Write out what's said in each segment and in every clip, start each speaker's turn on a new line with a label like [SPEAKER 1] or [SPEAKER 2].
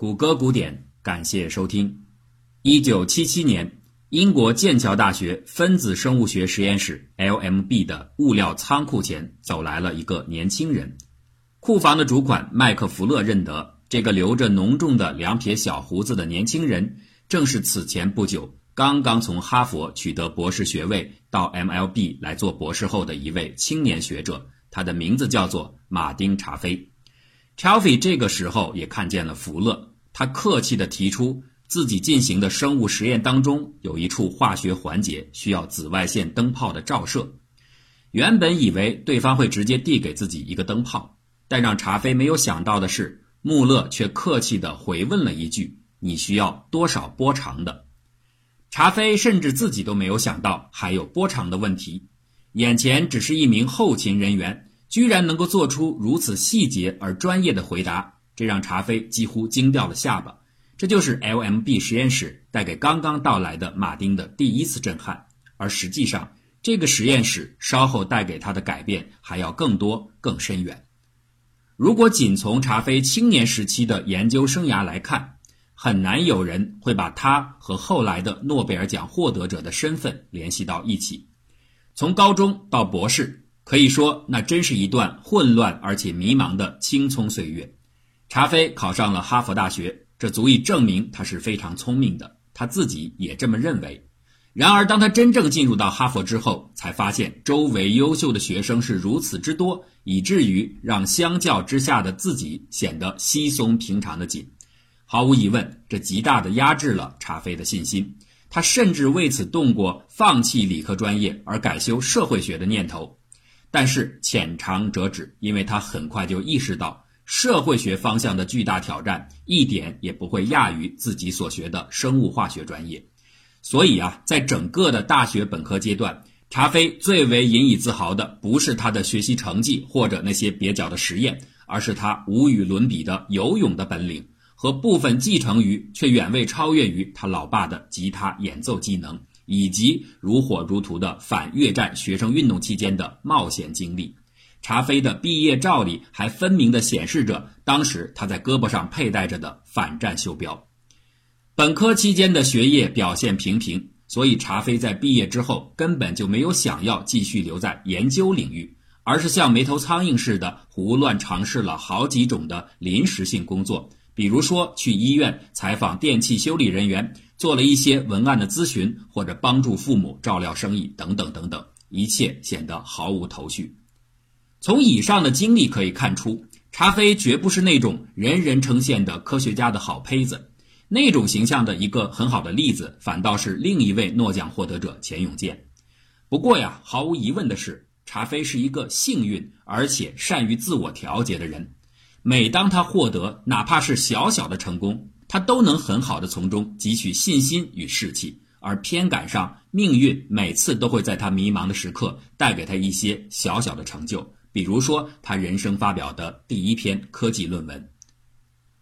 [SPEAKER 1] 谷歌古典，感谢收听。一九七七年，英国剑桥大学分子生物学实验室 （LMB） 的物料仓库前走来了一个年轻人。库房的主管麦克弗勒认得这个留着浓重的两撇小胡子的年轻人，正是此前不久刚刚从哈佛取得博士学位到 MLB 来做博士后的一位青年学者。他的名字叫做马丁·查菲。查菲这个时候也看见了福勒，他客气地提出自己进行的生物实验当中有一处化学环节需要紫外线灯泡的照射。原本以为对方会直接递给自己一个灯泡，但让查菲没有想到的是，穆勒却客气地回问了一句：“你需要多少波长的？”查菲甚至自己都没有想到还有波长的问题，眼前只是一名后勤人员。居然能够做出如此细节而专业的回答，这让查菲几乎惊掉了下巴。这就是 LMB 实验室带给刚刚到来的马丁的第一次震撼，而实际上，这个实验室稍后带给他的改变还要更多、更深远。如果仅从查菲青年时期的研究生涯来看，很难有人会把他和后来的诺贝尔奖获得者的身份联系到一起。从高中到博士。可以说，那真是一段混乱而且迷茫的青葱岁月。查菲考上了哈佛大学，这足以证明他是非常聪明的，他自己也这么认为。然而，当他真正进入到哈佛之后，才发现周围优秀的学生是如此之多，以至于让相较之下的自己显得稀松平常的紧。毫无疑问，这极大地压制了查菲的信心。他甚至为此动过放弃理科专业而改修社会学的念头。但是浅尝辄止，因为他很快就意识到社会学方向的巨大挑战一点也不会亚于自己所学的生物化学专业。所以啊，在整个的大学本科阶段，查菲最为引以自豪的不是他的学习成绩或者那些蹩脚的实验，而是他无与伦比的游泳的本领和部分继承于却远未超越于他老爸的吉他演奏技能。以及如火如荼的反越战学生运动期间的冒险经历，查菲的毕业照里还分明地显示着当时他在胳膊上佩戴着的反战袖标。本科期间的学业表现平平，所以查菲在毕业之后根本就没有想要继续留在研究领域，而是像没头苍蝇似的胡乱尝试了好几种的临时性工作，比如说去医院采访电器修理人员。做了一些文案的咨询，或者帮助父母照料生意等等等等，一切显得毫无头绪。从以上的经历可以看出，查菲绝不是那种人人称羡的科学家的好胚子。那种形象的一个很好的例子，反倒是另一位诺奖获得者钱永健。不过呀，毫无疑问的是，查菲是一个幸运而且善于自我调节的人。每当他获得哪怕是小小的成功，他都能很好的从中汲取信心与士气，而偏赶上命运每次都会在他迷茫的时刻带给他一些小小的成就，比如说他人生发表的第一篇科技论文。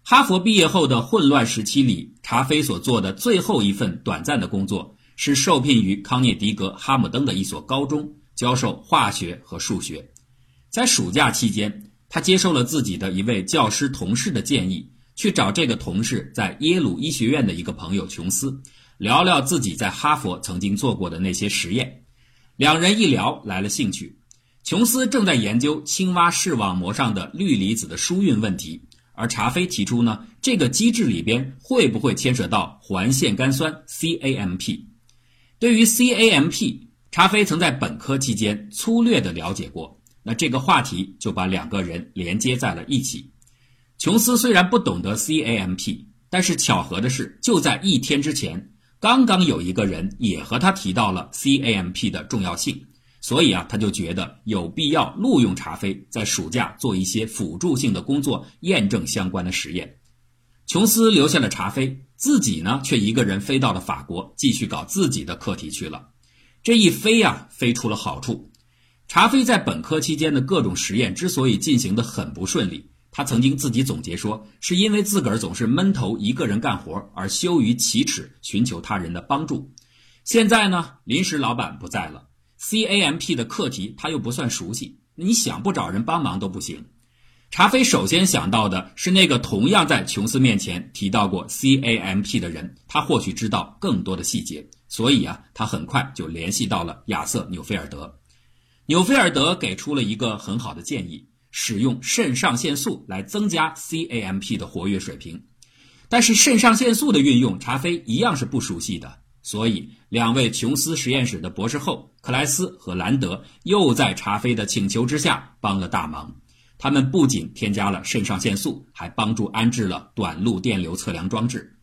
[SPEAKER 1] 哈佛毕业后的混乱时期里，查菲所做的最后一份短暂的工作是受聘于康涅狄格哈姆登的一所高中教授化学和数学。在暑假期间，他接受了自己的一位教师同事的建议。去找这个同事在耶鲁医学院的一个朋友琼斯，聊聊自己在哈佛曾经做过的那些实验。两人一聊来了兴趣。琼斯正在研究青蛙视网膜上的氯离子的疏运问题，而查菲提出呢，这个机制里边会不会牵扯到环线苷酸 CAMP？对于 CAMP，查菲曾在本科期间粗略的了解过。那这个话题就把两个人连接在了一起。琼斯虽然不懂得 CAMP，但是巧合的是，就在一天之前，刚刚有一个人也和他提到了 CAMP 的重要性，所以啊，他就觉得有必要录用查菲在暑假做一些辅助性的工作，验证相关的实验。琼斯留下了查菲，自己呢却一个人飞到了法国，继续搞自己的课题去了。这一飞呀，飞出了好处。查菲在本科期间的各种实验之所以进行的很不顺利。他曾经自己总结说，是因为自个儿总是闷头一个人干活，而羞于启齿寻求他人的帮助。现在呢，临时老板不在了，CAMP 的课题他又不算熟悉，你想不找人帮忙都不行。查菲首先想到的是那个同样在琼斯面前提到过 CAMP 的人，他或许知道更多的细节，所以啊，他很快就联系到了亚瑟纽菲尔德。纽菲尔德给出了一个很好的建议：使用肾上腺素来增加 CAMP 的活跃水平。但是肾上腺素的运用，查菲一样是不熟悉的，所以两位琼斯实验室的博士后克莱斯和兰德又在查菲的请求之下帮了大忙。他们不仅添加了肾上腺素，还帮助安置了短路电流测量装置。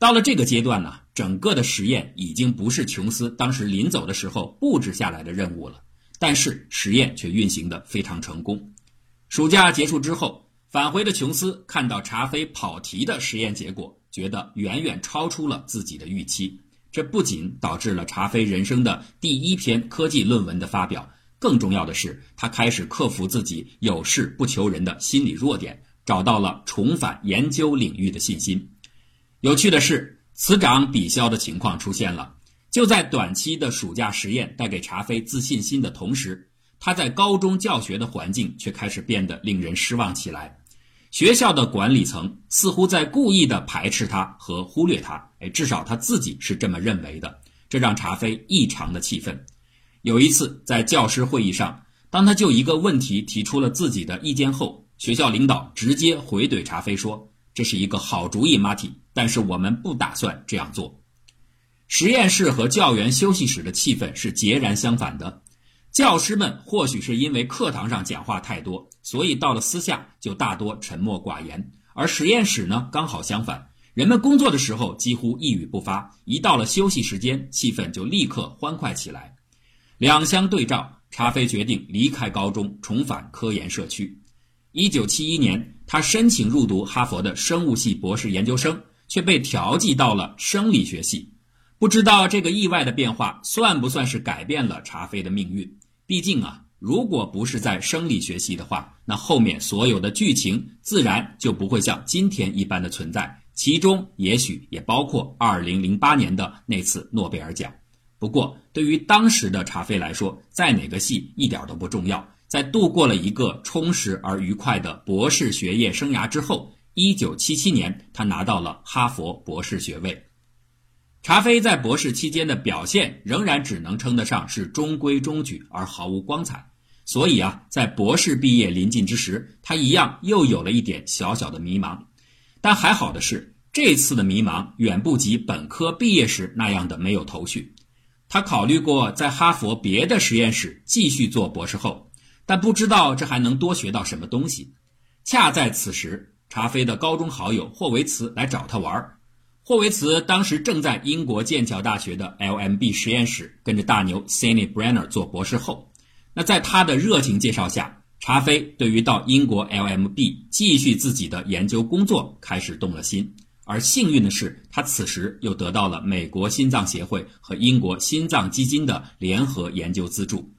[SPEAKER 1] 到了这个阶段呢，整个的实验已经不是琼斯当时临走的时候布置下来的任务了。但是实验却运行的非常成功。暑假结束之后，返回的琼斯看到查菲跑题的实验结果，觉得远远超出了自己的预期。这不仅导致了查菲人生的第一篇科技论文的发表。更重要的是，他开始克服自己有事不求人的心理弱点，找到了重返研究领域的信心。有趣的是，此长彼消的情况出现了。就在短期的暑假实验带给查菲自信心的同时，他在高中教学的环境却开始变得令人失望起来。学校的管理层似乎在故意的排斥他和忽略他，哎，至少他自己是这么认为的。这让查菲异常的气愤。有一次，在教师会议上，当他就一个问题提出了自己的意见后，学校领导直接回怼查菲说：“这是一个好主意，马蒂，但是我们不打算这样做。”实验室和教员休息室的气氛是截然相反的。教师们或许是因为课堂上讲话太多，所以到了私下就大多沉默寡言；而实验室呢，刚好相反，人们工作的时候几乎一语不发，一到了休息时间，气氛就立刻欢快起来。两相对照，查菲决定离开高中，重返科研社区。一九七一年，他申请入读哈佛的生物系博士研究生，却被调剂到了生理学系。不知道这个意外的变化算不算是改变了查菲的命运？毕竟啊，如果不是在生理学系的话，那后面所有的剧情自然就不会像今天一般的存在，其中也许也包括二零零八年的那次诺贝尔奖。不过，对于当时的查菲来说，在哪个系一点都不重要。在度过了一个充实而愉快的博士学业生涯之后，一九七七年，他拿到了哈佛博士学位。查菲在博士期间的表现仍然只能称得上是中规中矩，而毫无光彩。所以啊，在博士毕业临近之时，他一样又有了一点小小的迷茫。但还好的是，这次的迷茫远不及本科毕业时那样的没有头绪。他考虑过在哈佛别的实验室继续做博士后，但不知道这还能多学到什么东西。恰在此时，查菲的高中好友霍维茨来找他玩儿。霍维茨当时正在英国剑桥大学的 LMB 实验室跟着大牛 Cindy Brenner 做博士后。那在他的热情介绍下，查菲对于到英国 LMB 继续自己的研究工作开始动了心。而幸运的是，他此时又得到了美国心脏协会和英国心脏基金的联合研究资助。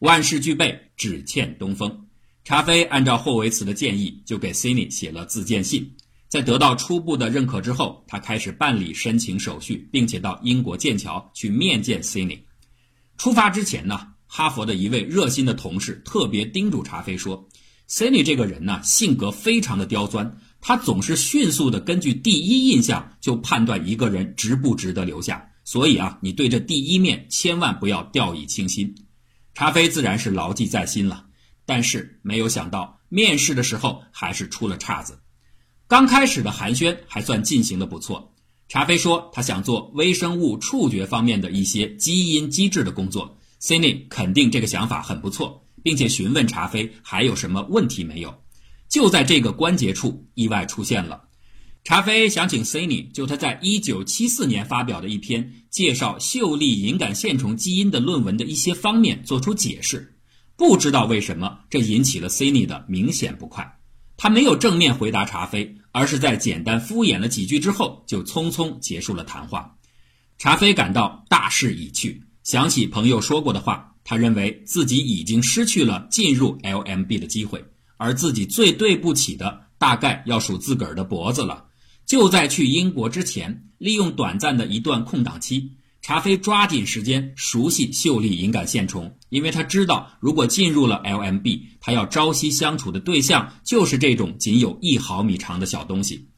[SPEAKER 1] 万事俱备，只欠东风。查菲按照霍维茨的建议，就给 Cindy 写了自荐信。在得到初步的认可之后，他开始办理申请手续，并且到英国剑桥去面见 Cindy。出发之前呢，哈佛的一位热心的同事特别叮嘱查菲说：“Cindy 这个人呢，性格非常的刁钻。”他总是迅速的根据第一印象就判断一个人值不值得留下，所以啊，你对这第一面千万不要掉以轻心。查菲自然是牢记在心了，但是没有想到面试的时候还是出了岔子。刚开始的寒暄还算进行的不错，查菲说他想做微生物触觉方面的一些基因机制的工作，Cindy 肯定这个想法很不错，并且询问查菲还有什么问题没有。就在这个关节处，意外出现了。查菲想请 Cindy 就他在1974年发表的一篇介绍秀丽隐杆线虫基因的论文的一些方面做出解释。不知道为什么，这引起了 Cindy 的明显不快。他没有正面回答查菲，而是在简单敷衍了几句之后，就匆匆结束了谈话。查菲感到大势已去，想起朋友说过的话，他认为自己已经失去了进入 LMB 的机会。而自己最对不起的，大概要数自个儿的脖子了。就在去英国之前，利用短暂的一段空档期，查菲抓紧时间熟悉秀丽隐感线虫，因为他知道，如果进入了 LMB，他要朝夕相处的对象就是这种仅有一毫米长的小东西。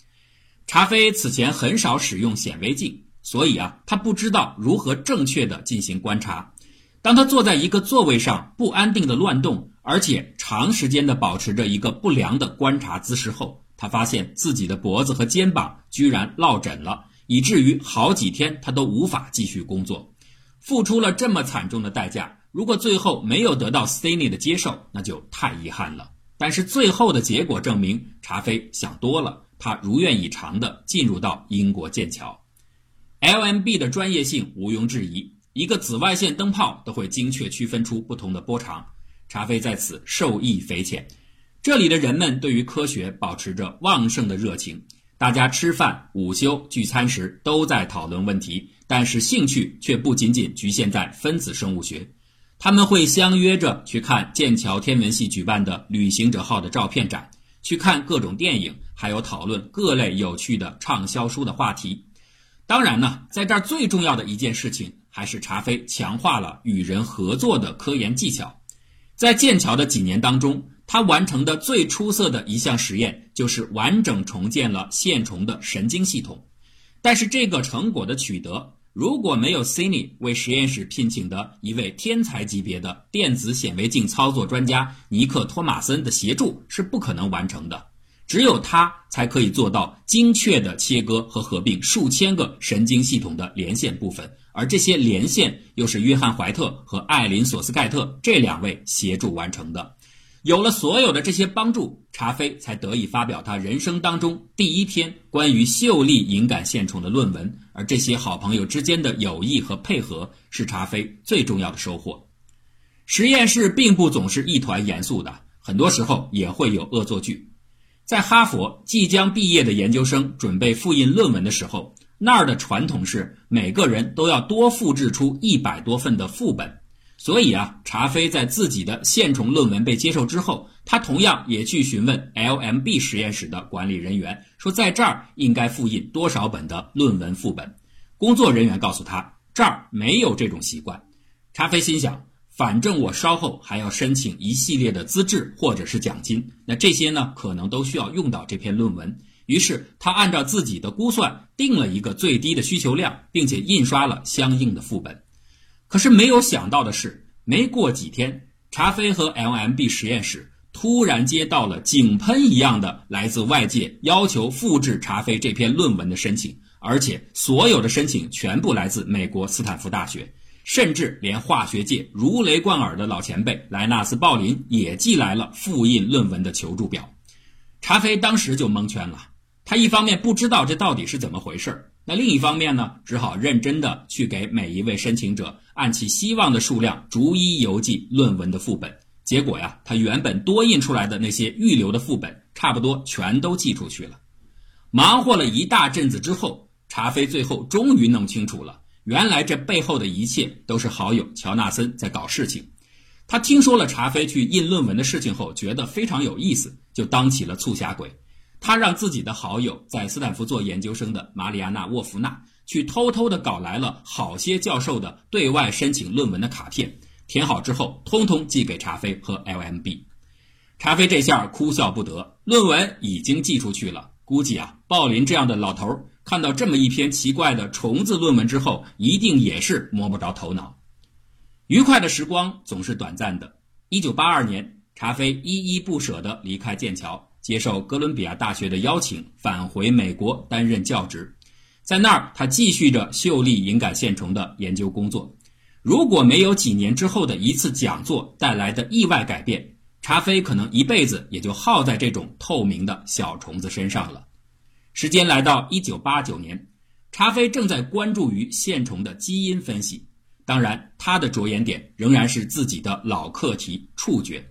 [SPEAKER 1] 查菲此前很少使用显微镜，所以啊，他不知道如何正确的进行观察。当他坐在一个座位上不安定的乱动，而且长时间的保持着一个不良的观察姿势后，他发现自己的脖子和肩膀居然落枕了，以至于好几天他都无法继续工作，付出了这么惨重的代价。如果最后没有得到 s t n e y 的接受，那就太遗憾了。但是最后的结果证明，查菲想多了，他如愿以偿的进入到英国剑桥，LMB 的专业性毋庸置疑。一个紫外线灯泡都会精确区分出不同的波长，查菲在此受益匪浅。这里的人们对于科学保持着旺盛的热情，大家吃饭、午休、聚餐时都在讨论问题，但是兴趣却不仅仅局限在分子生物学。他们会相约着去看剑桥天文系举办的旅行者号的照片展，去看各种电影，还有讨论各类有趣的畅销书的话题。当然呢，在这儿最重要的一件事情。还是查菲强化了与人合作的科研技巧，在剑桥的几年当中，他完成的最出色的一项实验就是完整重建了线虫的神经系统。但是这个成果的取得，如果没有 c i n y 为实验室聘请的一位天才级别的电子显微镜操作专家尼克·托马森的协助，是不可能完成的。只有他才可以做到精确的切割和合并数千个神经系统的连线部分。而这些连线又是约翰·怀特和艾琳·索斯盖特这两位协助完成的。有了所有的这些帮助，查菲才得以发表他人生当中第一篇关于秀丽隐感线虫的论文。而这些好朋友之间的友谊和配合，是查菲最重要的收获。实验室并不总是一团严肃的，很多时候也会有恶作剧。在哈佛，即将毕业的研究生准备复印论文的时候。那儿的传统是每个人都要多复制出一百多份的副本，所以啊，查菲在自己的线虫论文被接受之后，他同样也去询问 LMB 实验室的管理人员，说在这儿应该复印多少本的论文副本。工作人员告诉他，这儿没有这种习惯。查菲心想，反正我稍后还要申请一系列的资质或者是奖金，那这些呢，可能都需要用到这篇论文。于是他按照自己的估算定了一个最低的需求量，并且印刷了相应的副本。可是没有想到的是，没过几天，查菲和 LMB 实验室突然接到了井喷一样的来自外界要求复制查菲这篇论文的申请，而且所有的申请全部来自美国斯坦福大学，甚至连化学界如雷贯耳的老前辈莱纳斯·鲍林也寄来了复印论文的求助表。查菲当时就蒙圈了。他一方面不知道这到底是怎么回事儿，那另一方面呢，只好认真的去给每一位申请者按其希望的数量逐一邮寄论文的副本。结果呀，他原本多印出来的那些预留的副本，差不多全都寄出去了。忙活了一大阵子之后，查菲最后终于弄清楚了，原来这背后的一切都是好友乔纳森在搞事情。他听说了查菲去印论文的事情后，觉得非常有意思，就当起了促狭鬼。他让自己的好友在斯坦福做研究生的马里亚纳·沃夫纳去偷偷的搞来了好些教授的对外申请论文的卡片，填好之后，通通寄给查菲和 LMB。查菲这下哭笑不得，论文已经寄出去了，估计啊，鲍林这样的老头看到这么一篇奇怪的虫子论文之后，一定也是摸不着头脑。愉快的时光总是短暂的。一九八二年，查菲依依不舍地离开剑桥。接受哥伦比亚大学的邀请，返回美国担任教职，在那儿他继续着秀丽隐杆线虫的研究工作。如果没有几年之后的一次讲座带来的意外改变，查菲可能一辈子也就耗在这种透明的小虫子身上了。时间来到一九八九年，查菲正在关注于线虫的基因分析，当然他的着眼点仍然是自己的老课题——触觉。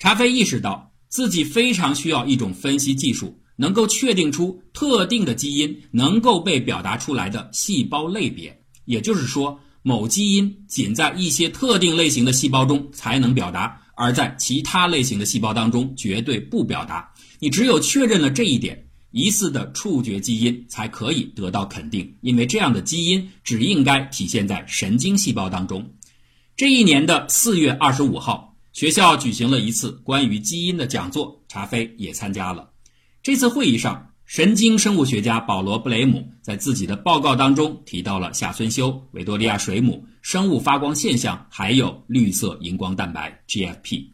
[SPEAKER 1] 查菲意识到。自己非常需要一种分析技术，能够确定出特定的基因能够被表达出来的细胞类别。也就是说，某基因仅在一些特定类型的细胞中才能表达，而在其他类型的细胞当中绝对不表达。你只有确认了这一点，疑似的触觉基因才可以得到肯定，因为这样的基因只应该体现在神经细胞当中。这一年的四月二十五号，学校举行了一次关于基因的讲座，查菲也参加了。这次会议上，神经生物学家保罗·布雷姆在自己的报告当中提到了下村修、维多利亚水母、生物发光现象，还有绿色荧光蛋白 （GFP）。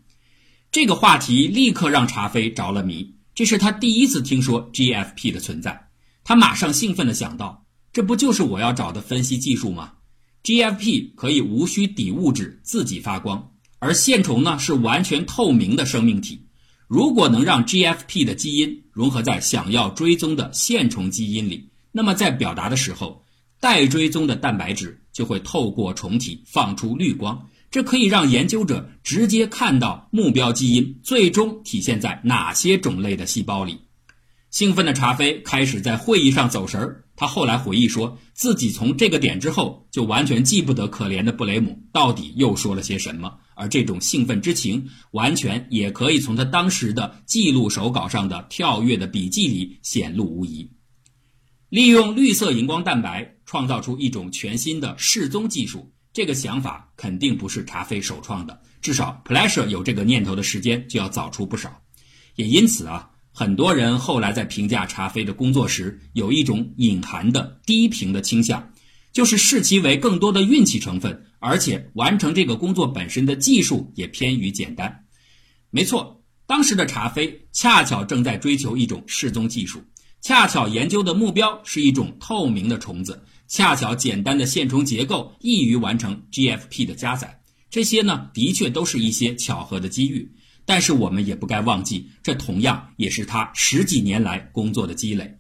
[SPEAKER 1] 这个话题立刻让查菲着了迷。这是他第一次听说 GFP 的存在，他马上兴奋地想到：这不就是我要找的分析技术吗？GFP 可以无需底物质自己发光，而线虫呢是完全透明的生命体。如果能让 GFP 的基因融合在想要追踪的线虫基因里，那么在表达的时候，待追踪的蛋白质就会透过虫体放出绿光。这可以让研究者直接看到目标基因最终体现在哪些种类的细胞里。兴奋的查菲开始在会议上走神儿。他后来回忆说，自己从这个点之后就完全记不得可怜的布雷姆到底又说了些什么。而这种兴奋之情，完全也可以从他当时的记录手稿上的跳跃的笔记里显露无遗。利用绿色荧光蛋白创造出一种全新的示踪技术。这个想法肯定不是查菲首创的，至少 Pleasure 有这个念头的时间就要早出不少。也因此啊，很多人后来在评价查菲的工作时，有一种隐含的低评的倾向，就是视其为更多的运气成分，而且完成这个工作本身的技术也偏于简单。没错，当时的查菲恰巧正在追求一种示踪技术，恰巧研究的目标是一种透明的虫子。恰巧简单的线虫结构易于完成 GFP 的加载，这些呢的确都是一些巧合的机遇，但是我们也不该忘记，这同样也是他十几年来工作的积累。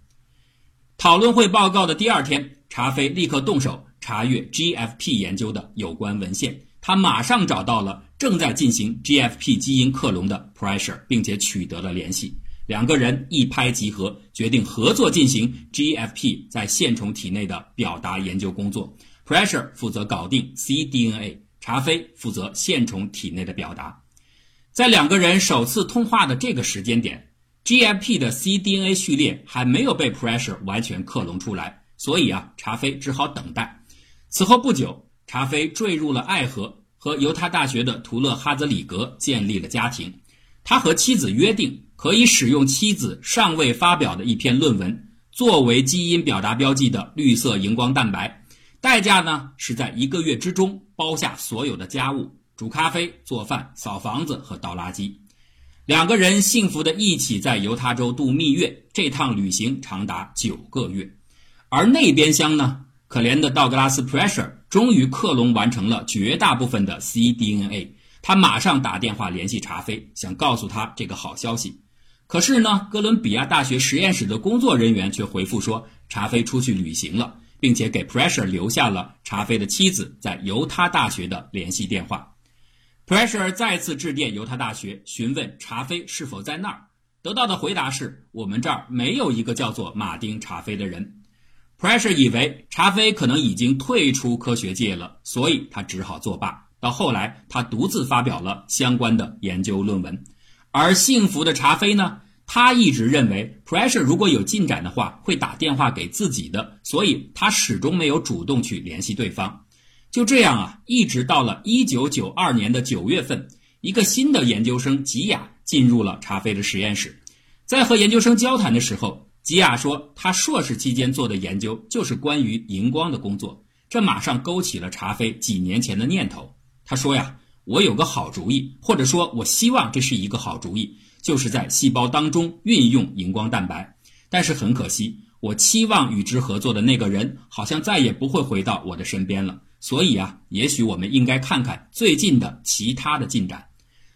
[SPEAKER 1] 讨论会报告的第二天，查菲立刻动手查阅 GFP 研究的有关文献，他马上找到了正在进行 GFP 基因克隆的 Pressure，并且取得了联系。两个人一拍即合，决定合作进行 GFP 在线虫体内的表达研究工作。Pressure 负责搞定 cDNA，查菲负责线虫体内的表达。在两个人首次通话的这个时间点，GFP 的 cDNA 序列还没有被 Pressure 完全克隆出来，所以啊，查菲只好等待。此后不久，查菲坠入了爱河，和犹他大学的图勒哈泽里格建立了家庭。他和妻子约定。可以使用妻子尚未发表的一篇论文作为基因表达标记的绿色荧光蛋白，代价呢是在一个月之中包下所有的家务，煮咖啡、做饭、扫房子和倒垃圾。两个人幸福的一起在犹他州度蜜月，这趟旅行长达九个月。而那边厢呢，可怜的道格拉斯 Pressure 终于克隆完成了绝大部分的 cDNA，他马上打电话联系查菲，想告诉他这个好消息。可是呢，哥伦比亚大学实验室的工作人员却回复说，查菲出去旅行了，并且给 Pressure 留下了查菲的妻子在犹他大学的联系电话。Pressure 再次致电犹他大学，询问查菲是否在那儿，得到的回答是：我们这儿没有一个叫做马丁·查菲的人。Pressure 以为查菲可能已经退出科学界了，所以他只好作罢。到后来，他独自发表了相关的研究论文。而幸福的查菲呢？他一直认为，Pressure 如果有进展的话，会打电话给自己的，所以他始终没有主动去联系对方。就这样啊，一直到了1992年的9月份，一个新的研究生吉亚进入了查菲的实验室。在和研究生交谈的时候，吉亚说，他硕士期间做的研究就是关于荧光的工作，这马上勾起了查菲几年前的念头。他说呀。我有个好主意，或者说，我希望这是一个好主意，就是在细胞当中运用荧光蛋白。但是很可惜，我期望与之合作的那个人好像再也不会回到我的身边了。所以啊，也许我们应该看看最近的其他的进展。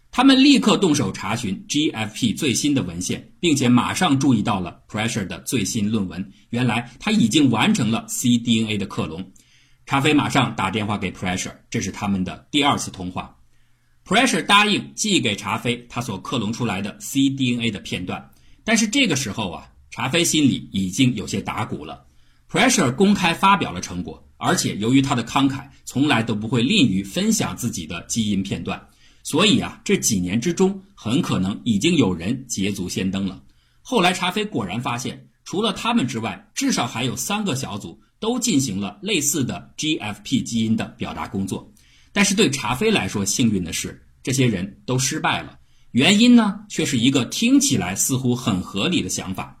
[SPEAKER 1] 他们立刻动手查询 GFP 最新的文献，并且马上注意到了 Pressure 的最新论文。原来他已经完成了 cDNA 的克隆。查菲马上打电话给 Pressure，这是他们的第二次通话。Pressure 答应寄给查菲他所克隆出来的 cDNA 的片段，但是这个时候啊，查菲心里已经有些打鼓了。Pressure 公开发表了成果，而且由于他的慷慨，从来都不会吝于分享自己的基因片段，所以啊，这几年之中很可能已经有人捷足先登了。后来查菲果然发现除了他们之外，至少还有三个小组都进行了类似的 GFP 基因的表达工作。但是对查菲来说，幸运的是，这些人都失败了。原因呢，却是一个听起来似乎很合理的想法。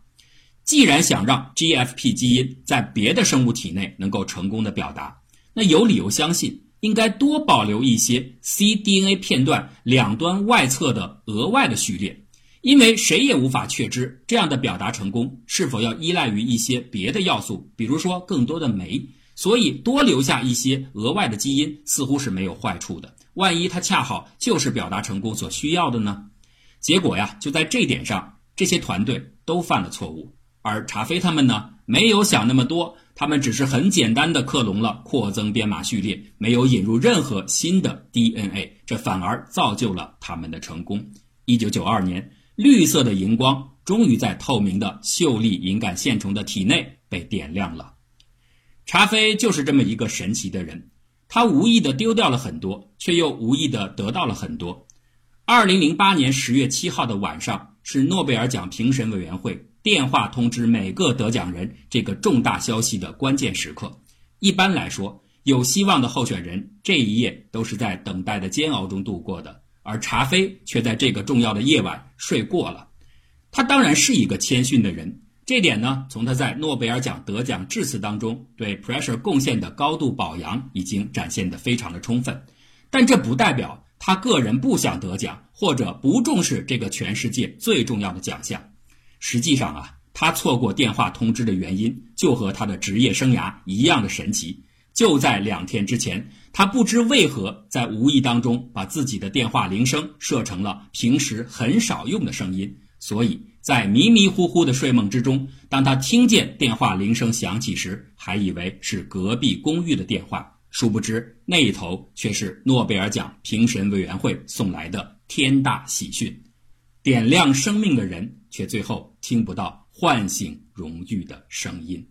[SPEAKER 1] 既然想让 GFP 基因在别的生物体内能够成功的表达，那有理由相信应该多保留一些 cDNA 片段两端外侧的额外的序列，因为谁也无法确知这样的表达成功是否要依赖于一些别的要素，比如说更多的酶。所以多留下一些额外的基因似乎是没有坏处的。万一它恰好就是表达成功所需要的呢？结果呀，就在这点上，这些团队都犯了错误。而查菲他们呢，没有想那么多，他们只是很简单的克隆了扩增编码序列，没有引入任何新的 DNA，这反而造就了他们的成功。一九九二年，绿色的荧光终于在透明的秀丽隐杆线虫的体内被点亮了。查菲就是这么一个神奇的人，他无意的丢掉了很多，却又无意的得到了很多。二零零八年十月七号的晚上是诺贝尔奖评审委员会电话通知每个得奖人这个重大消息的关键时刻。一般来说，有希望的候选人这一夜都是在等待的煎熬中度过的，而查菲却在这个重要的夜晚睡过了。他当然是一个谦逊的人。这点呢，从他在诺贝尔奖得奖致辞当中对 Pressure 贡献的高度褒扬已经展现得非常的充分，但这不代表他个人不想得奖或者不重视这个全世界最重要的奖项。实际上啊，他错过电话通知的原因就和他的职业生涯一样的神奇。就在两天之前，他不知为何在无意当中把自己的电话铃声设成了平时很少用的声音，所以。在迷迷糊糊的睡梦之中，当他听见电话铃声响起时，还以为是隔壁公寓的电话，殊不知那一头却是诺贝尔奖评审委员会送来的天大喜讯。点亮生命的人，却最后听不到唤醒荣誉的声音。